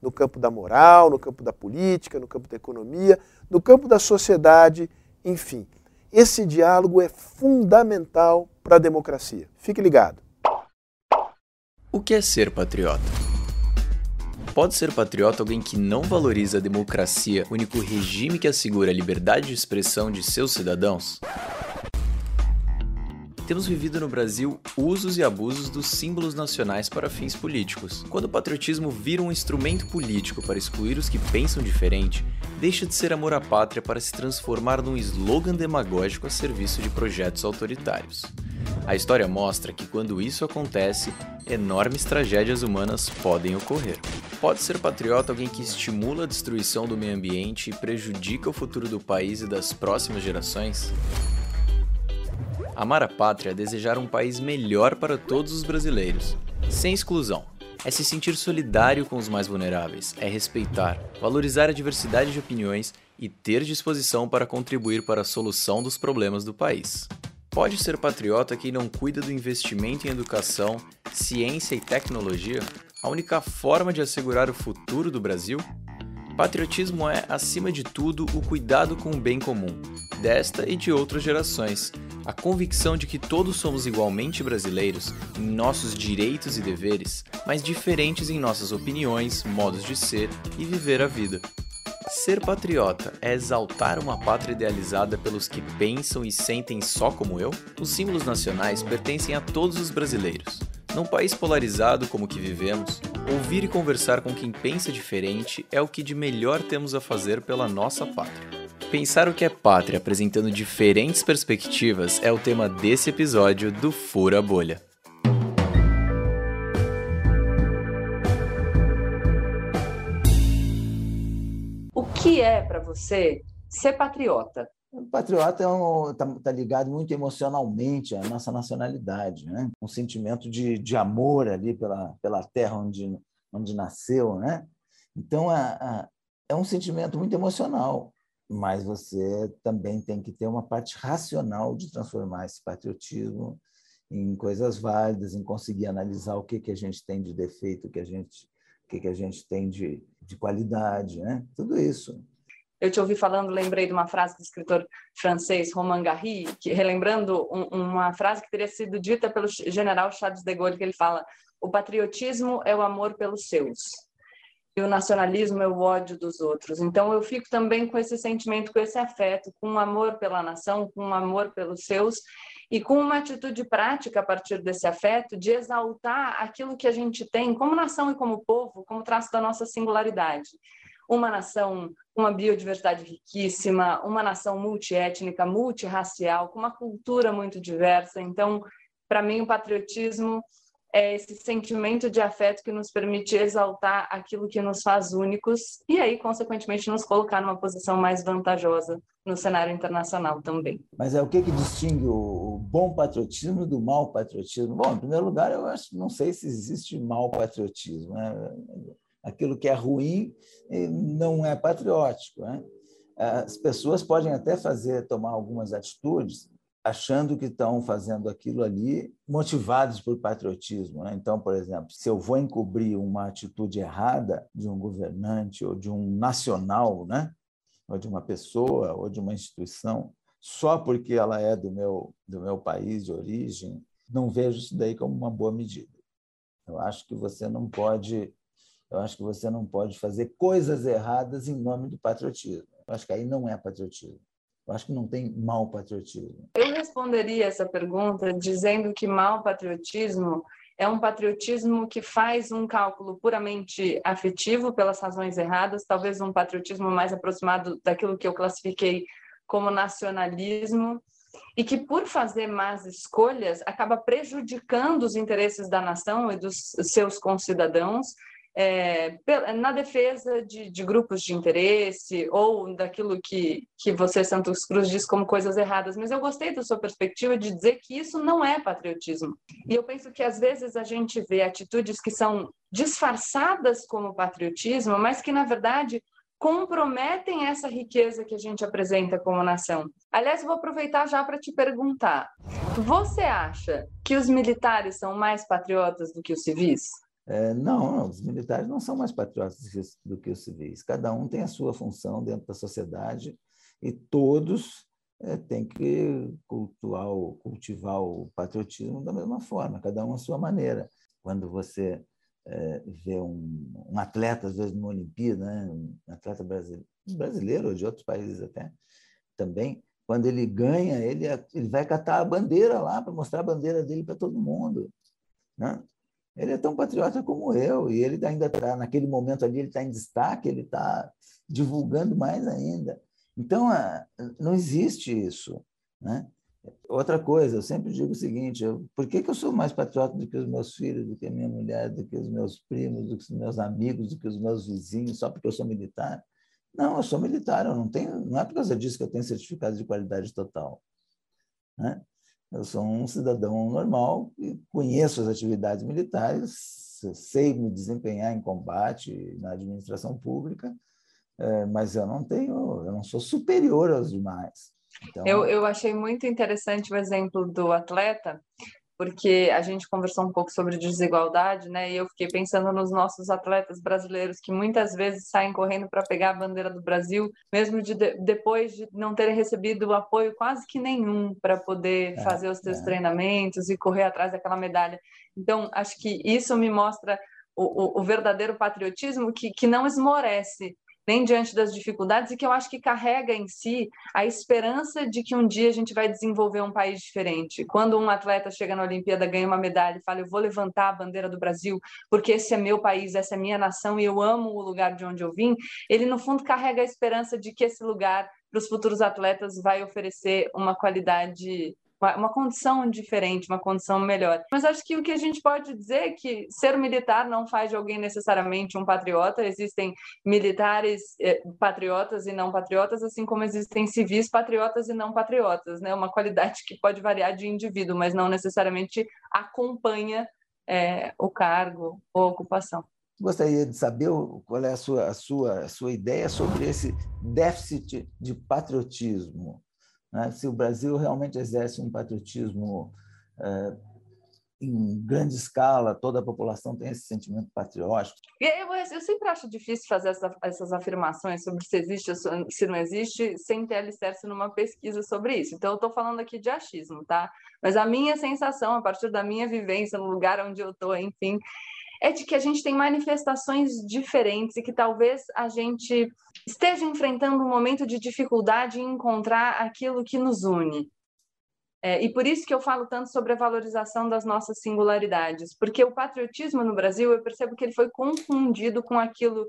no campo da moral, no campo da política, no campo da economia, no campo da sociedade, enfim. Esse diálogo é fundamental para a democracia. Fique ligado. O que é ser patriota? Pode ser patriota alguém que não valoriza a democracia, único regime que assegura a liberdade de expressão de seus cidadãos? Temos vivido no Brasil usos e abusos dos símbolos nacionais para fins políticos. Quando o patriotismo vira um instrumento político para excluir os que pensam diferente, deixa de ser amor à pátria para se transformar num slogan demagógico a serviço de projetos autoritários. A história mostra que quando isso acontece, enormes tragédias humanas podem ocorrer. Pode ser patriota alguém que estimula a destruição do meio ambiente e prejudica o futuro do país e das próximas gerações? Amar a pátria é desejar um país melhor para todos os brasileiros, sem exclusão. É se sentir solidário com os mais vulneráveis, é respeitar, valorizar a diversidade de opiniões e ter disposição para contribuir para a solução dos problemas do país. Pode ser patriota quem não cuida do investimento em educação, ciência e tecnologia? A única forma de assegurar o futuro do Brasil? Patriotismo é, acima de tudo, o cuidado com o bem comum, desta e de outras gerações, a convicção de que todos somos igualmente brasileiros em nossos direitos e deveres, mas diferentes em nossas opiniões, modos de ser e viver a vida. Ser patriota é exaltar uma pátria idealizada pelos que pensam e sentem só como eu? Os símbolos nacionais pertencem a todos os brasileiros. Num país polarizado como o que vivemos, ouvir e conversar com quem pensa diferente é o que de melhor temos a fazer pela nossa pátria. Pensar o que é pátria apresentando diferentes perspectivas é o tema desse episódio do Fura Bolha. O que é para você ser patriota? O patriota está é um, tá, tá ligado muito emocionalmente à nossa nacionalidade, né? um sentimento de, de amor ali pela, pela terra onde, onde nasceu. Né? Então, a, a, é um sentimento muito emocional mas você também tem que ter uma parte racional de transformar esse patriotismo em coisas válidas, em conseguir analisar o que que a gente tem de defeito, o que a gente o que que a gente tem de, de qualidade, né? Tudo isso. Eu te ouvi falando, lembrei de uma frase do escritor francês Romain Gary, que relembrando um, uma frase que teria sido dita pelo general Charles de Gaulle, que ele fala: "O patriotismo é o amor pelos seus" e o nacionalismo é o ódio dos outros. Então eu fico também com esse sentimento, com esse afeto, com um amor pela nação, com um amor pelos seus e com uma atitude prática a partir desse afeto de exaltar aquilo que a gente tem como nação e como povo, como traço da nossa singularidade. Uma nação uma biodiversidade riquíssima, uma nação multiétnica, multirracial, com uma cultura muito diversa. Então, para mim, o patriotismo é esse sentimento de afeto que nos permite exaltar aquilo que nos faz únicos e aí, consequentemente, nos colocar numa posição mais vantajosa no cenário internacional também. Mas é o que, que distingue o bom patriotismo do mau patriotismo? Bom, em primeiro lugar, eu acho, não sei se existe mau patriotismo. Né? Aquilo que é ruim não é patriótico. Né? As pessoas podem até fazer, tomar algumas atitudes achando que estão fazendo aquilo ali motivados por patriotismo. Né? Então, por exemplo, se eu vou encobrir uma atitude errada de um governante ou de um nacional, né? ou de uma pessoa ou de uma instituição, só porque ela é do meu, do meu país de origem, não vejo isso daí como uma boa medida. Eu acho que você não pode, eu acho que você não pode fazer coisas erradas em nome do patriotismo. Eu acho que aí não é patriotismo. Eu acho que não tem mau patriotismo. Eu responderia essa pergunta dizendo que mau patriotismo é um patriotismo que faz um cálculo puramente afetivo pelas razões erradas, talvez um patriotismo mais aproximado daquilo que eu classifiquei como nacionalismo, e que, por fazer más escolhas, acaba prejudicando os interesses da nação e dos seus concidadãos é, na defesa de, de, grupos de interesse ou daquilo que, que você, Santos Cruz, diz como coisas erradas, mas eu gostei da sua perspectiva de dizer que isso não é patriotismo. E eu penso que às vezes a gente vê atitudes que são disfarçadas como patriotismo, mas que na verdade comprometem essa riqueza que a gente apresenta como nação. Aliás, vou aproveitar já para te perguntar: você acha que os militares são mais patriotas do que os civis? É, não, os militares não são mais patriotas do que os civis. Cada um tem a sua função dentro da sociedade e todos é, têm que cultuar, cultivar o patriotismo da mesma forma, cada um à sua maneira. Quando você é, vê um, um, atleta, às vezes, numa Olimpíada, né? um atleta brasileiro, brasileiro ou de outros países até, também, quando ele ganha, ele, ele vai catar a bandeira lá para mostrar a bandeira dele para todo mundo. Né? Ele é tão patriota como eu, e ele ainda está, naquele momento ali, ele está em destaque, ele está divulgando mais ainda. Então, não existe isso. Né? Outra coisa, eu sempre digo o seguinte: eu, por que, que eu sou mais patriota do que os meus filhos, do que a minha mulher, do que os meus primos, do que os meus amigos, do que os meus vizinhos, só porque eu sou militar? Não, eu sou militar, eu não tenho, não é por causa disso que eu tenho certificado de qualidade total. Né? Eu sou um cidadão normal e conheço as atividades militares, sei me desempenhar em combate na administração pública, eh, mas eu não tenho, eu não sou superior aos demais. Então... Eu, eu achei muito interessante o exemplo do atleta, porque a gente conversou um pouco sobre desigualdade, né? E eu fiquei pensando nos nossos atletas brasileiros que muitas vezes saem correndo para pegar a bandeira do Brasil, mesmo de, depois de não terem recebido apoio quase que nenhum para poder é, fazer os seus é. treinamentos e correr atrás daquela medalha. Então, acho que isso me mostra o, o, o verdadeiro patriotismo que, que não esmorece, nem diante das dificuldades, e que eu acho que carrega em si a esperança de que um dia a gente vai desenvolver um país diferente. Quando um atleta chega na Olimpíada, ganha uma medalha e fala: Eu vou levantar a bandeira do Brasil, porque esse é meu país, essa é minha nação e eu amo o lugar de onde eu vim, ele, no fundo, carrega a esperança de que esse lugar para os futuros atletas vai oferecer uma qualidade uma, condição diferente, uma condição melhor. Mas acho que o que a gente pode dizer é que ser militar não faz de alguém necessariamente um patriota. Existem militares eh, patriotas e não patriotas, assim como existem civis patriotas e não patriotas, né? Uma qualidade que pode variar de indivíduo, mas não necessariamente acompanha eh, o cargo ou ocupação. Gostaria de saber qual é a sua, a sua, a sua ideia sobre esse déficit de patriotismo né? Se o Brasil realmente exerce um patriotismo é, em grande escala, toda a população tem esse sentimento patriótico. Eu, eu sempre acho difícil fazer essa, essas afirmações sobre se existe ou se não existe, sem ter alicerce numa pesquisa sobre isso. Então, eu estou falando aqui de achismo, tá? Mas a minha sensação, a partir da minha vivência no lugar onde eu estou, enfim, é de que a gente tem manifestações diferentes e que talvez a gente esteja enfrentando um momento de dificuldade em encontrar aquilo que nos une. É, e por isso que eu falo tanto sobre a valorização das nossas singularidades, porque o patriotismo no Brasil, eu percebo que ele foi confundido com aquilo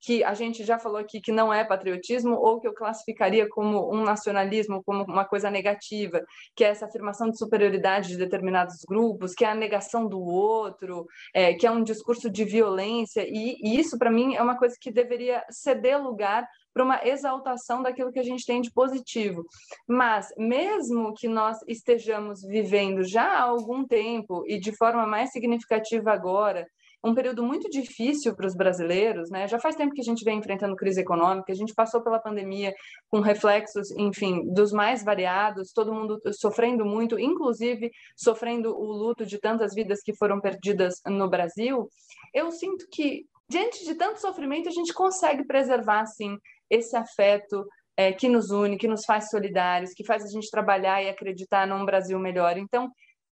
que a gente já falou aqui que não é patriotismo ou que eu classificaria como um nacionalismo, como uma coisa negativa, que é essa afirmação de superioridade de determinados grupos, que é a negação do outro, é, que é um discurso de violência, e, e isso, para mim, é uma coisa que deveria ceder lugar para uma exaltação daquilo que a gente tem de positivo. Mas, mesmo que nós estejamos vivendo já há algum tempo e de forma mais significativa agora, um período muito difícil para os brasileiros, né? Já faz tempo que a gente vem enfrentando crise econômica, a gente passou pela pandemia com reflexos, enfim, dos mais variados, todo mundo sofrendo muito, inclusive sofrendo o luto de tantas vidas que foram perdidas no Brasil. Eu sinto que diante de tanto sofrimento a gente consegue preservar assim esse afeto é, que nos une, que nos faz solidários, que faz a gente trabalhar e acreditar num Brasil melhor. Então,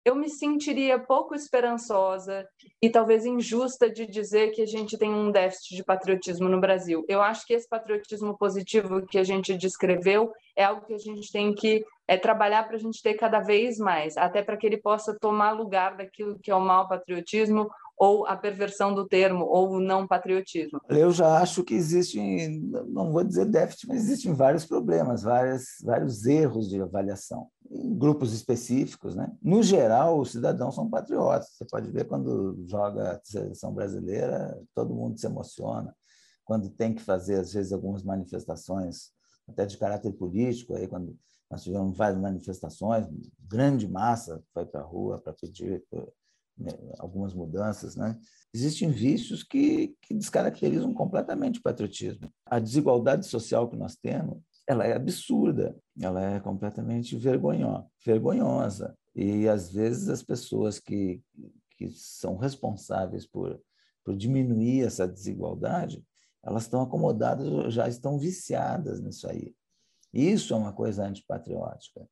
eu me sentiria pouco esperançosa e talvez injusta de dizer que a gente tem um déficit de patriotismo no Brasil. Eu acho que esse patriotismo positivo que a gente descreveu é algo que a gente tem que é, trabalhar para a gente ter cada vez mais, até para que ele possa tomar lugar daquilo que é o mau patriotismo ou a perversão do termo, ou o não patriotismo? Eu já acho que existem, não vou dizer déficit, mas existem vários problemas, vários, vários erros de avaliação. Tem grupos específicos, né? No geral, os cidadãos são patriotas. Você pode ver quando joga a seleção brasileira, todo mundo se emociona. Quando tem que fazer, às vezes, algumas manifestações, até de caráter político, aí quando nós tivemos várias manifestações, grande massa foi para a rua para pedir né, algumas mudanças, né? Existem vícios que, que descaracterizam completamente o patriotismo. A desigualdade social que nós temos ela é absurda, ela é completamente vergonhosa. E às vezes as pessoas que, que são responsáveis por, por diminuir essa desigualdade, elas estão acomodadas, já estão viciadas nisso aí. Isso é uma coisa antipatriótica,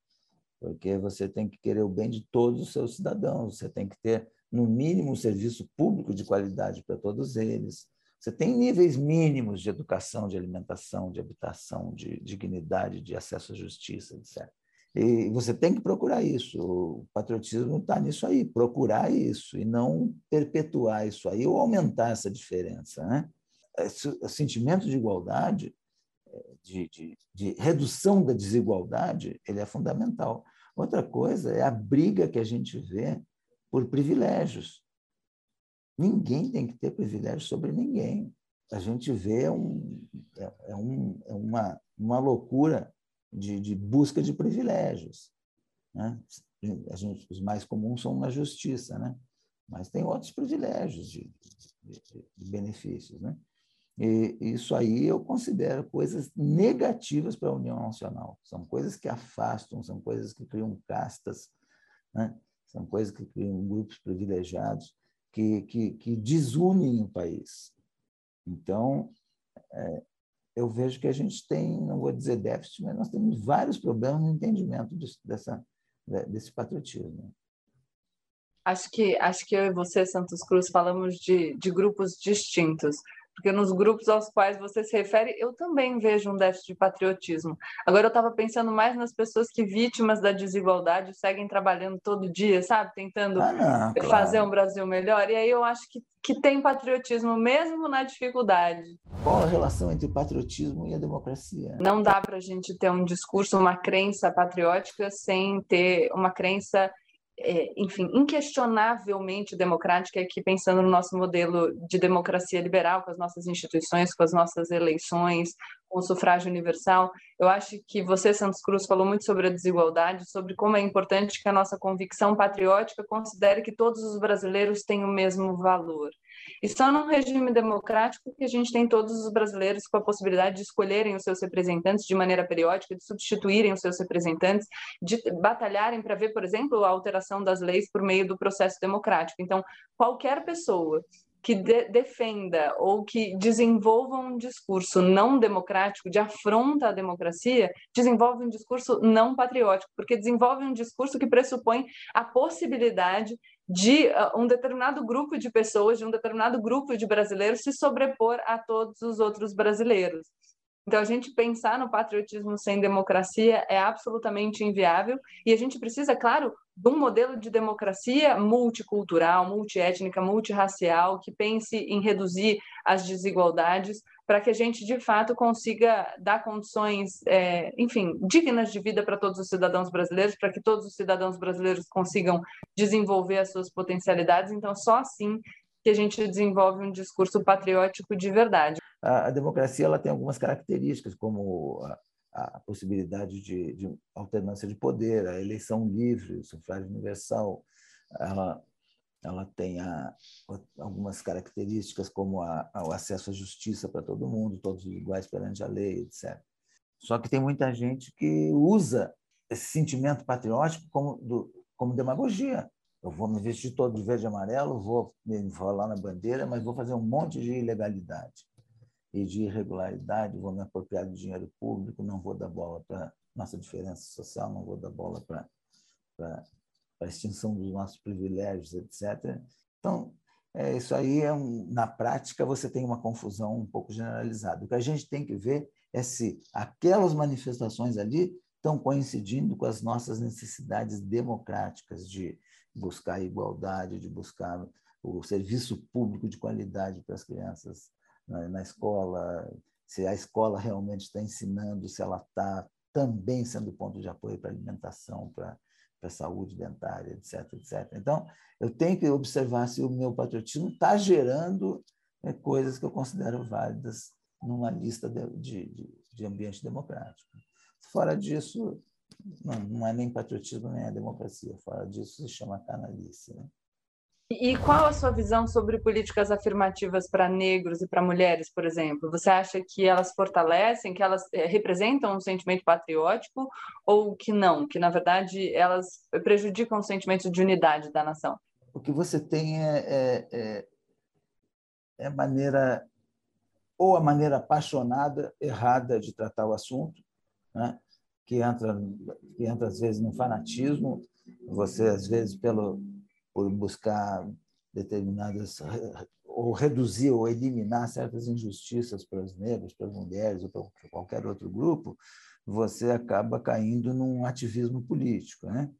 porque você tem que querer o bem de todos os seus cidadãos, você tem que ter, no mínimo, um serviço público de qualidade para todos eles, você tem níveis mínimos de educação, de alimentação, de habitação, de dignidade, de acesso à justiça, etc. E você tem que procurar isso. O patriotismo está nisso aí, procurar isso e não perpetuar isso aí ou aumentar essa diferença. Né? Esse, sentimento de igualdade, de, de, de redução da desigualdade, ele é fundamental. Outra coisa é a briga que a gente vê por privilégios. Ninguém tem que ter privilégio sobre ninguém. A gente vê um, é, é, um, é uma, uma loucura de, de busca de privilégios. Né? Gente, os mais comuns são na justiça, né? mas tem outros privilégios de, de, de benefícios. Né? E isso aí eu considero coisas negativas para a União Nacional. São coisas que afastam, são coisas que criam castas, né? são coisas que criam grupos privilegiados que, que, que desunem o país. Então, é, eu vejo que a gente tem, não vou dizer déficit, mas nós temos vários problemas no entendimento dessa, desse patriotismo. Acho que, acho que eu e você, Santos Cruz, falamos de, de grupos distintos porque nos grupos aos quais você se refere, eu também vejo um déficit de patriotismo. Agora, eu estava pensando mais nas pessoas que, vítimas da desigualdade, seguem trabalhando todo dia, sabe? Tentando ah, não, fazer claro. um Brasil melhor. E aí eu acho que, que tem patriotismo mesmo na dificuldade. Qual a relação entre o patriotismo e a democracia? Não dá para a gente ter um discurso, uma crença patriótica sem ter uma crença é, enfim, inquestionavelmente democrática, que pensando no nosso modelo de democracia liberal, com as nossas instituições, com as nossas eleições, com o sufrágio universal, eu acho que você, Santos Cruz, falou muito sobre a desigualdade, sobre como é importante que a nossa convicção patriótica considere que todos os brasileiros têm o mesmo valor. E só num regime democrático que a gente tem todos os brasileiros com a possibilidade de escolherem os seus representantes de maneira periódica, de substituírem os seus representantes, de batalharem para ver, por exemplo, a alteração das leis por meio do processo democrático. Então, qualquer pessoa que de, defenda ou que desenvolva um discurso não democrático, de afronta à democracia, desenvolve um discurso não patriótico, porque desenvolve um discurso que pressupõe a possibilidade de uh, um determinado grupo de pessoas, de um determinado grupo de brasileiros se sobrepor a todos os outros brasileiros. Então, a gente pensar no patriotismo sem democracia é absolutamente inviável e a gente precisa, claro, de um modelo de democracia multicultural, multiétnica, multirracial, que pense em reduzir as desigualdades para que a gente, de fato, consiga dar condições, é, enfim, dignas de vida para todos os cidadãos brasileiros, para que todos os cidadãos brasileiros consigam desenvolver as suas potencialidades. Então, só assim que a gente desenvolve um discurso patriótico de verdade. A, a democracia ela tem algumas características, como a, a possibilidade de, de, alternância de poder, a eleição livre, o sufrágio universal, ela tem algumas características como a, o acesso à justiça para todo mundo, todos iguais perante a lei, etc. Só que tem muita gente que usa esse sentimento patriótico como, do, como demagogia. Eu vou me vestir todo de verde e amarelo, vou me enrolar na bandeira, mas vou fazer um monte de ilegalidade e de irregularidade, vou me apropriar do dinheiro público, não vou dar bola para nossa diferença social, não vou dar bola para a extinção dos nossos privilégios, etc. Então, é, isso aí é um, na prática você tem uma confusão um pouco generalizada. O que a gente tem que ver é se aquelas manifestações ali estão coincidindo com as nossas necessidades democráticas de buscar igualdade, de buscar o serviço público de qualidade para as crianças na, na escola, se a escola realmente está ensinando, se ela está também sendo ponto de apoio para alimentação, para para a saúde dentária, etc, etc. Então, eu tenho que observar se o meu patriotismo está gerando é, coisas que eu considero válidas numa lista de, de, de ambiente democrático. Fora disso, não, não, é nem patriotismo nem é democracia. Fora disso, se chama canalice. Né? E qual a sua visão sobre políticas afirmativas para negros e para mulheres, por exemplo? Você acha que elas fortalecem, que elas eh, representam um sentimento patriótico ou que não, que na verdade elas prejudicam o sentimento de unidade da nação? O que você tem é, é, é, é maneira ou a maneira apaixonada, errada de tratar o assunto, né? que entra que entra às vezes no fanatismo, você às vezes pelo por buscar determinadas ou reduzir ou eliminar certas injustiças para os negros, para as mulheres ou para qualquer outro grupo, você acaba caindo num ativismo político, né?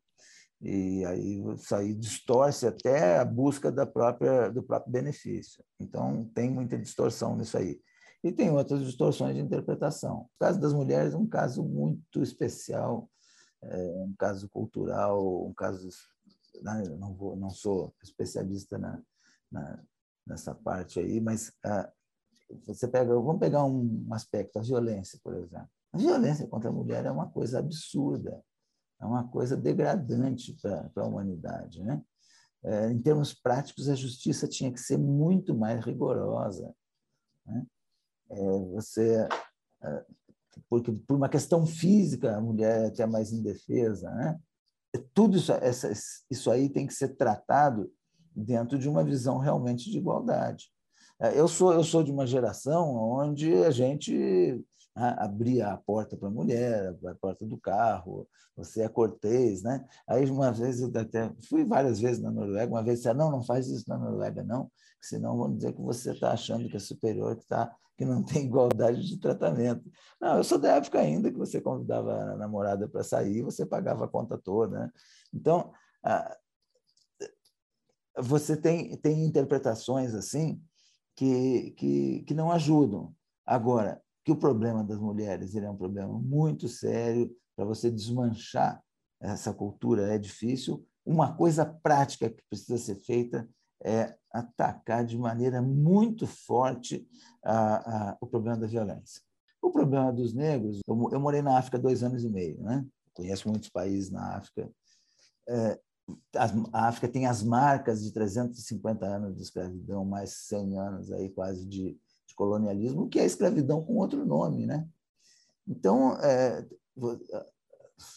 E aí isso aí distorce até a busca da própria do próprio benefício. Então tem muita distorção nisso aí. E tem outras distorções de interpretação. O caso das mulheres é um caso muito especial, é um caso cultural, um caso né? não, vou, não sou especialista na, na, nessa parte aí, mas ah, você pega, vamos pegar um aspecto, a violência, por exemplo. A violência contra a mulher é uma coisa absurda, é uma coisa degradante para a humanidade, né? É, em termos práticos, a justiça tinha que ser muito mais rigorosa. Né? É, você, é, porque por uma questão física, a mulher é até mais indefesa, né? Tudo isso, essa, isso aí tem que ser tratado dentro de uma visão realmente de igualdade. É, eu sou, eu sou de uma geração onde a gente abria a porta para a mulher, a porta do carro, você é cortês, né? Aí uma vez eu até fui várias vezes na Noruega, uma vez disse, não, não faz isso na Noruega não, senão vão dizer que você está achando que é superior, que tá, que não tem igualdade de tratamento. Não, eu sou da época ainda que você convidava a namorada para sair, você pagava a conta toda, né? Então, você tem tem interpretações assim que, que, que não ajudam. Agora, que o problema das mulheres é um problema muito sério, para você desmanchar essa cultura é difícil. Uma coisa prática que precisa ser feita é atacar de maneira muito forte a, a, o problema da violência. O problema dos negros, eu, eu, morei na África dois anos e meio, né? conheço muitos países na África. É, a África tem as marcas de 350 anos de escravidão, mais 100 anos aí quase de colonialismo, que é a escravidão com outro nome, né? Então, é,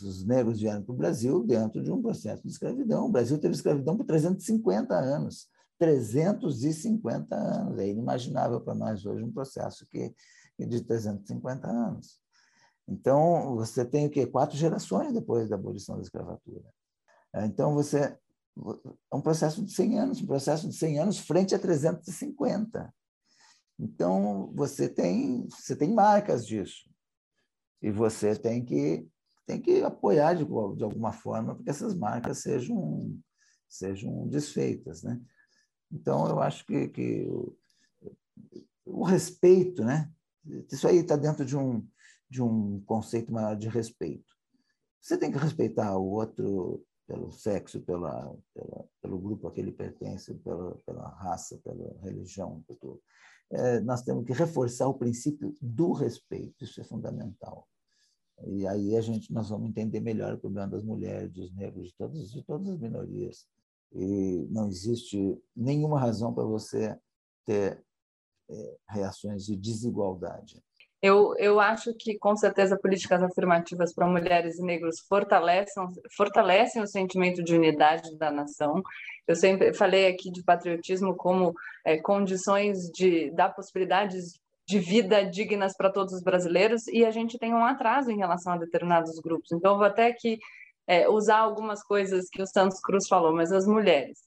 os negros vieram para o Brasil dentro de um processo de escravidão. O Brasil teve escravidão por 350 anos. 350 anos. É inimaginável para nós hoje um processo que, de 350 anos. Então, você tem o quê? Quatro gerações depois da abolição da escravatura. Então, você é um processo de 100 anos, um processo de 100 anos frente a 350. Então, você tem, você tem marcas disso. E você tem que, tem que apoiar de, de alguma forma para que essas marcas sejam, sejam desfeitas. Né? Então, eu acho que, que o, o respeito, né? isso aí está dentro de um, de um conceito maior de respeito. Você tem que respeitar o outro pelo sexo, pela, pela, pelo grupo a que ele pertence, pela, pela raça, pela religião. Pelo, nós temos que reforçar o princípio do respeito, isso é fundamental. E aí a gente nós vamos entender melhor o problema das mulheres, dos negros, de todas, de todas as minorias. E não existe nenhuma razão para você ter é, reações de desigualdade. Eu, eu acho que, com certeza, políticas afirmativas para mulheres e negros fortalecem, fortalecem o sentimento de unidade da nação. Eu sempre falei aqui de patriotismo como é, condições de dar possibilidades de vida dignas para todos os brasileiros e a gente tem um atraso em relação a determinados grupos. Então, eu vou até aqui é, usar algumas coisas que o Santos Cruz falou, mas as mulheres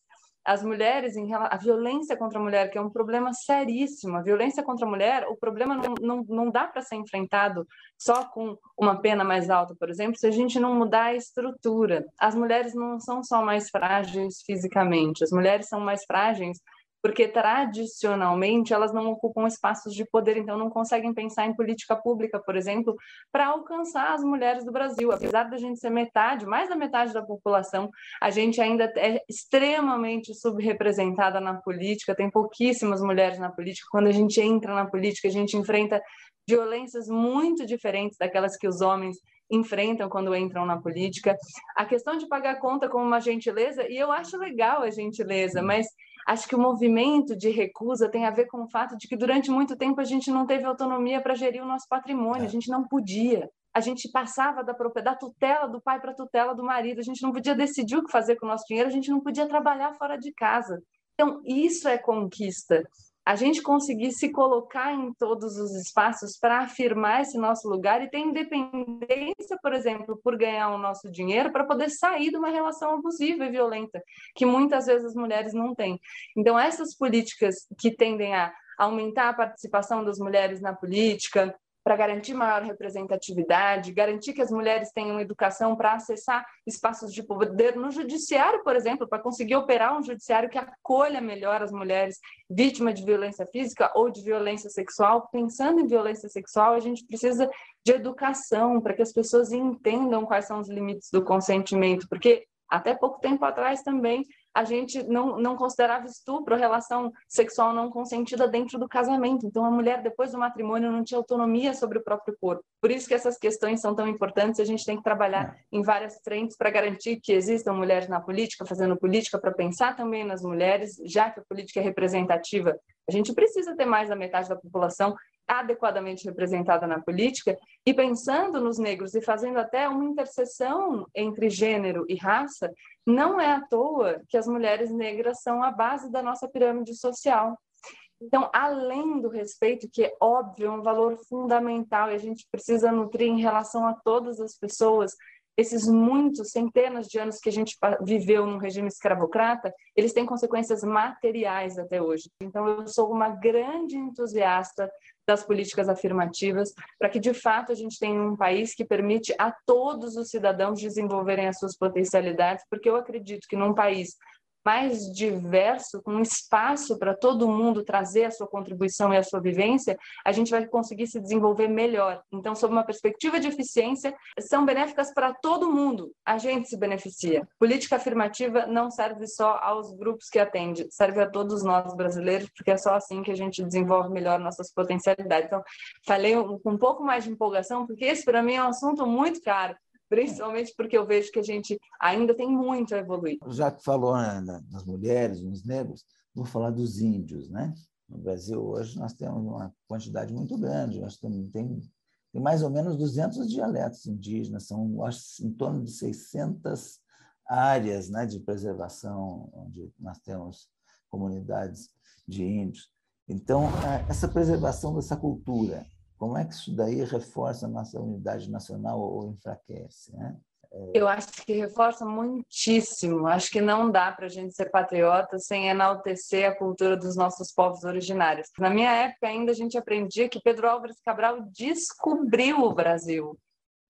as mulheres, em a violência contra a mulher, que é um problema seríssimo. A violência contra a mulher, o problema não, não, não dá para ser enfrentado só com uma pena mais alta, por exemplo, se a gente não mudar a estrutura. As mulheres não são só mais frágeis fisicamente, as mulheres são mais frágeis porque tradicionalmente elas não ocupam espaços de poder, então não conseguem pensar em política pública, por exemplo, para alcançar as mulheres do Brasil. Apesar da gente ser metade, mais da metade da população, a gente ainda é extremamente subrepresentada na política, tem pouquíssimas mulheres na política. Quando a gente entra na política, a gente enfrenta violências muito diferentes daquelas que os homens enfrentam quando entram na política. A questão de pagar conta como uma gentileza, e eu acho legal a gentileza, mas acho que o movimento de recusa tem a ver com o fato de que durante muito tempo a gente não teve autonomia para gerir o nosso patrimônio, a é. gente não podia. A gente passava da, da tutela do pai para a tutela do marido, a gente não podia decidir o que fazer com o nosso dinheiro, a gente não podia trabalhar fora de casa. Então, isso é conquista a gente conseguir se colocar em todos os espaços para afirmar esse nosso lugar e ter independência, por exemplo, por ganhar o nosso dinheiro para poder sair de uma relação abusiva e violenta, que muitas vezes as mulheres não têm. Então, essas políticas que tendem a aumentar a participação das mulheres na política, para garantir maior representatividade, garantir que as mulheres tenham educação para acessar espaços de poder no judiciário, por exemplo, para conseguir operar um judiciário que acolha melhor as mulheres vítimas de violência física ou de violência sexual. Pensando em violência sexual, a gente precisa de educação para que as pessoas entendam quais são os limites do consentimento, porque até pouco tempo atrás também a gente não, não considerava estupro, relação sexual não consentida dentro do casamento. Então, a mulher, depois do matrimônio, não tinha autonomia sobre o próprio corpo. Por isso que essas questões são tão importantes. A gente tem que trabalhar é. em várias frentes para garantir que existam mulheres na política, fazendo política, para pensar também nas mulheres, já que a política é representativa. A gente precisa ter mais da metade da população adequadamente representada na política e pensando nos negros e fazendo até uma interseção entre gênero e raça, não é à toa que as mulheres negras são a base da nossa pirâmide social. Então, além do respeito, que é óbvio, é um valor fundamental e a gente precisa nutrir em relação a todas as pessoas, esses muitos, centenas de anos que a gente viveu num regime escravocrata, eles têm consequências materiais até hoje. Então, eu sou uma grande entusiasta das políticas afirmativas, para que de fato a gente tenha um país que permite a todos os cidadãos desenvolverem as suas potencialidades, porque eu acredito que num país mais diverso, com espaço para todo mundo trazer a sua contribuição e a sua vivência, a gente vai conseguir se desenvolver melhor. Então, sob uma perspectiva de eficiência, são benéficas para todo mundo. A gente se beneficia. Política afirmativa não serve só aos grupos que atende, serve a todos nós brasileiros, porque é só assim que a gente desenvolve melhor nossas potencialidades. Então, falei com um pouco mais de empolgação, porque esse para mim é um assunto muito caro principalmente porque eu vejo que a gente ainda tem muito a evoluir. Já que falou né, das mulheres, dos negros, vou falar dos índios, né? No Brasil hoje nós temos uma quantidade muito grande, nós temos tem, tem mais ou menos 200 dialetos indígenas, são acho, em torno de 600 áreas né, de preservação onde nós temos comunidades de índios. Então, essa preservação dessa cultura, como é que isso daí reforça a nossa unidade nacional ou enfraquece? Né? É... Eu acho que reforça muitíssimo. Acho que não dá para a gente ser patriota sem enaltecer a cultura dos nossos povos originários. Na minha época ainda a gente aprendia que Pedro Álvares Cabral descobriu o Brasil.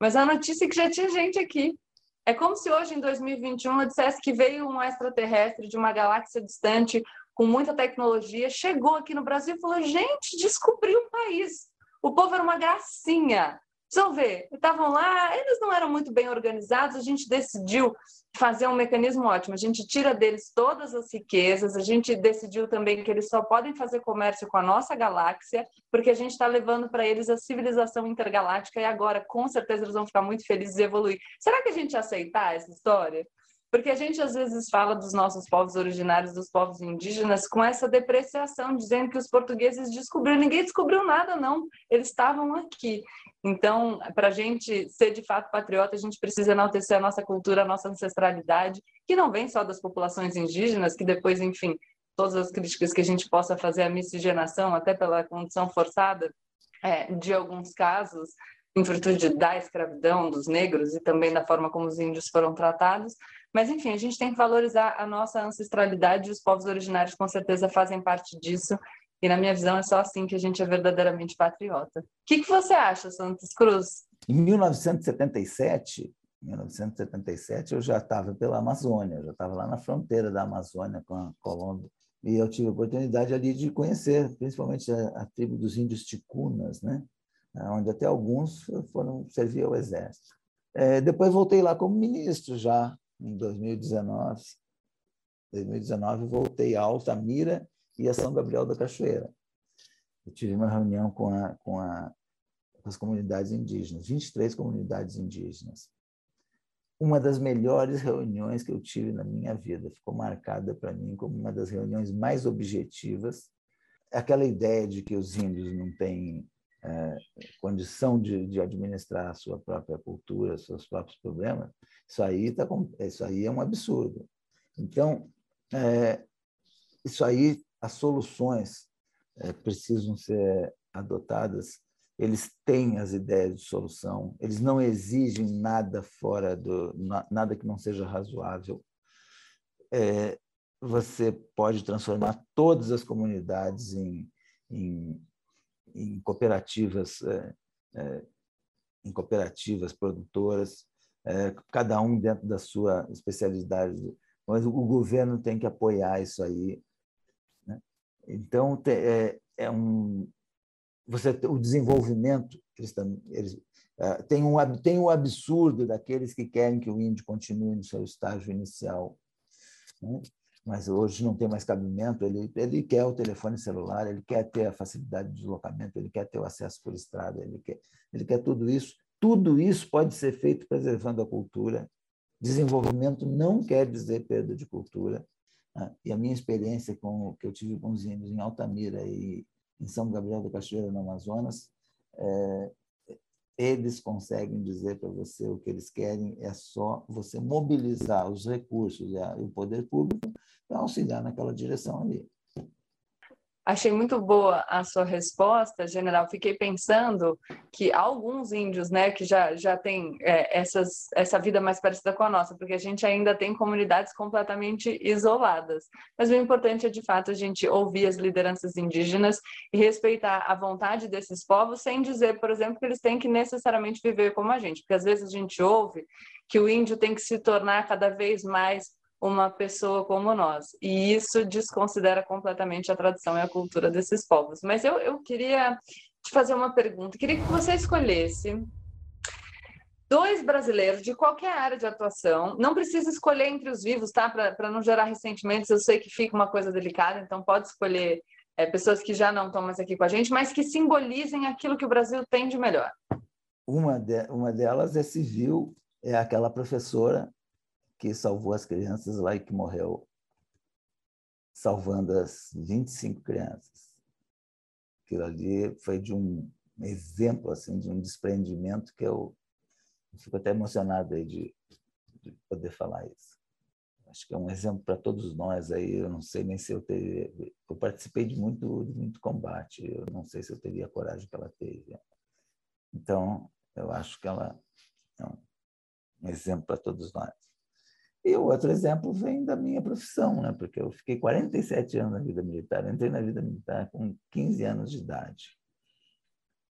Mas a notícia é que já tinha gente aqui. É como se hoje, em 2021, eu dissesse que veio um extraterrestre de uma galáxia distante, com muita tecnologia, chegou aqui no Brasil e falou: gente, descobriu o país. O povo era uma gracinha. Vão ver, estavam lá, eles não eram muito bem organizados, a gente decidiu fazer um mecanismo ótimo. A gente tira deles todas as riquezas, a gente decidiu também que eles só podem fazer comércio com a nossa galáxia, porque a gente está levando para eles a civilização intergaláctica e agora, com certeza, eles vão ficar muito felizes e evoluir. Será que a gente aceitar essa história? Porque a gente às vezes fala dos nossos povos originários, dos povos indígenas, com essa depreciação, dizendo que os portugueses descobriram. Ninguém descobriu nada, não. Eles estavam aqui. Então, para a gente ser de fato patriota, a gente precisa enaltecer a nossa cultura, a nossa ancestralidade, que não vem só das populações indígenas, que depois, enfim, todas as críticas que a gente possa fazer à miscigenação, até pela condição forçada é, de alguns casos, em virtude da escravidão dos negros e também da forma como os índios foram tratados, mas, enfim, a gente tem que valorizar a nossa ancestralidade e os povos originários com certeza fazem parte disso. E, na minha visão, é só assim que a gente é verdadeiramente patriota. O que, que você acha, Santos Cruz? Em 1977, 1977 eu já estava pela Amazônia, eu já estava lá na fronteira da Amazônia com a Colômbia E eu tive a oportunidade ali de conhecer, principalmente a, a tribo dos índios ticunas, né? onde até alguns foram servir ao exército. É, depois voltei lá como ministro já em 2019. 2019 voltei a Altamira e a São Gabriel da Cachoeira. Eu tive uma reunião com, a, com, a, com as comunidades indígenas, 23 comunidades indígenas. Uma das melhores reuniões que eu tive na minha vida, ficou marcada para mim como uma das reuniões mais objetivas. Aquela ideia de que os índios não têm é, condição de, de, administrar a sua própria cultura, seus próprios problemas, isso aí, tá, isso aí é um absurdo. Então, é, isso aí, as soluções é, precisam ser adotadas. Eles têm as ideias de solução, eles não exigem nada fora do nada que não seja razoável. É, você pode transformar todas as comunidades em, em em cooperativas, é, é, em cooperativas produtoras, é, cada um dentro da sua especialidade. Mas o governo tem que apoiar isso aí. Né? Então, é, é um você o desenvolvimento eles, eles tem um tem um absurdo daqueles que querem que o índio continue no seu estágio inicial né? Mas hoje não tem mais cabimento. Ele, ele quer o telefone celular, ele quer ter a facilidade de deslocamento, ele quer ter o acesso por estrada, ele quer, ele quer tudo isso. Tudo isso pode ser feito preservando a cultura. Desenvolvimento não quer dizer perda de cultura. Né? E a minha experiência com que eu tive com os índios em Altamira e em São Gabriel da Cachoeira, no Amazonas, é, eles conseguem dizer para você o que eles querem, é só você mobilizar os recursos e o poder público para auxiliar naquela direção ali. Achei muito boa a sua resposta, general. Fiquei pensando que alguns índios, né, que já, já têm é, essas, essa vida mais parecida com a nossa, porque a gente ainda tem comunidades completamente isoladas. Mas o importante é, de fato, a gente ouvir as lideranças indígenas e respeitar a vontade desses povos, sem dizer, por exemplo, que eles têm que necessariamente viver como a gente, porque às vezes a gente ouve que o índio tem que se tornar cada vez mais uma pessoa como nós. E isso desconsidera completamente a tradição e a cultura desses povos. Mas eu, eu queria te fazer uma pergunta. Queria que você escolhesse dois brasileiros de qualquer área de atuação. Não precisa escolher entre os vivos, tá? Para não gerar ressentimentos. Eu sei que fica uma coisa delicada, então pode escolher é, pessoas que já não estão mais aqui com a gente, mas que simbolizem aquilo que o Brasil tem de melhor. Uma, de, uma delas é civil, é aquela professora que salvou as crianças lá e que morreu salvando as 25 crianças. Aquilo ali foi de um exemplo assim de um desprendimento que eu, eu fico até emocionado aí de, de, poder falar isso. Acho que é um exemplo para todos nós aí. Eu não sei nem se eu teria. Eu participei de muito, de muito combate. Eu não sei se eu teria a coragem que ela teve. Então, eu acho que ela é um, exemplo para todos nós. E o outro exemplo vem da minha profissão, né? porque eu fiquei 47 anos na vida militar. Entrei na vida militar com 15 anos de idade.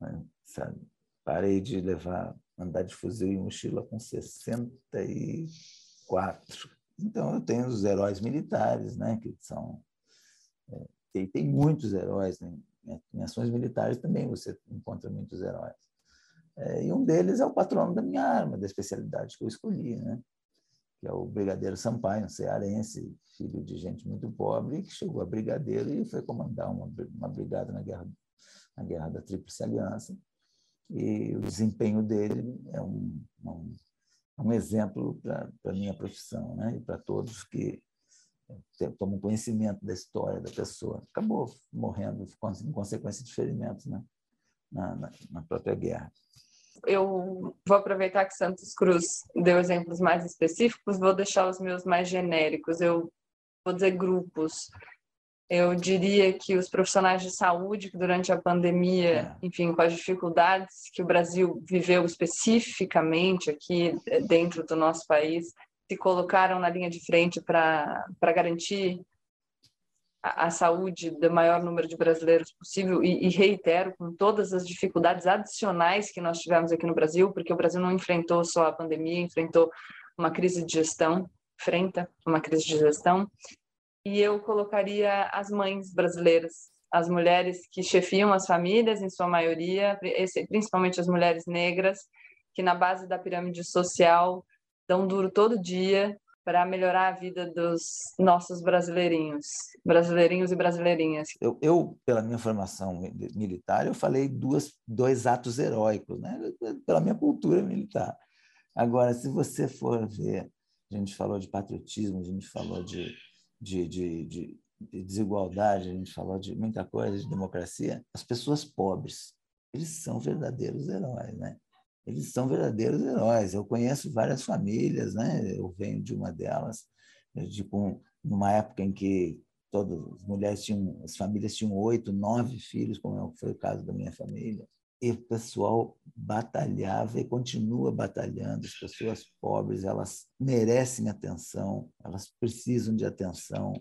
Né? Sabe? Parei de levar, andar de fuzil e mochila com 64. Então, eu tenho os heróis militares, né? que são. É, tem, tem muitos heróis. Né? Em ações militares também você encontra muitos heróis. É, e um deles é o patrono da minha arma, da especialidade que eu escolhi. Né? Que é o Brigadeiro Sampaio, um cearense, filho de gente muito pobre, que chegou a brigadeiro e foi comandar uma, uma brigada na guerra, na guerra da Tríplice Aliança. E o desempenho dele é um, um, um exemplo para a minha profissão né? e para todos que tomam conhecimento da história da pessoa. Acabou morrendo em consequência de ferimentos né? na, na, na própria guerra eu vou aproveitar que Santos Cruz deu exemplos mais específicos, vou deixar os meus mais genéricos. Eu vou dizer grupos. Eu diria que os profissionais de saúde, que durante a pandemia, é. enfim, com as dificuldades que o Brasil viveu especificamente aqui eh, dentro do nosso país, se colocaram na linha de frente para garantir a, saúde do maior número de brasileiros possível e, e, reitero com todas as dificuldades adicionais que nós tivemos aqui no Brasil, porque o Brasil não enfrentou só a pandemia, enfrentou uma crise de gestão, enfrenta uma crise de gestão. e eu colocaria as mães brasileiras, as mulheres que chefiam as famílias, em sua maioria, principalmente as mulheres negras, que na base da pirâmide social dão duro todo dia para melhorar a vida dos nossos brasileirinhos, brasileirinhos e brasileirinhas. Eu, eu, pela minha formação militar, eu falei duas, dois atos heróicos, né? pela minha cultura militar. Agora, se você for ver, a gente falou de patriotismo, a gente falou de, de, de, de, de desigualdade, a gente falou de muita coisa, de democracia. As pessoas pobres, eles são verdadeiros heróis, né? Eles são verdadeiros heróis. Eu conheço várias famílias, né? Eu venho de uma delas, de com numa época em que todas as mulheres tinham, as famílias tinham oito, nove filhos, como foi o caso da minha família. E o pessoal batalhava e continua batalhando. As pessoas pobres, elas merecem atenção, elas precisam de atenção.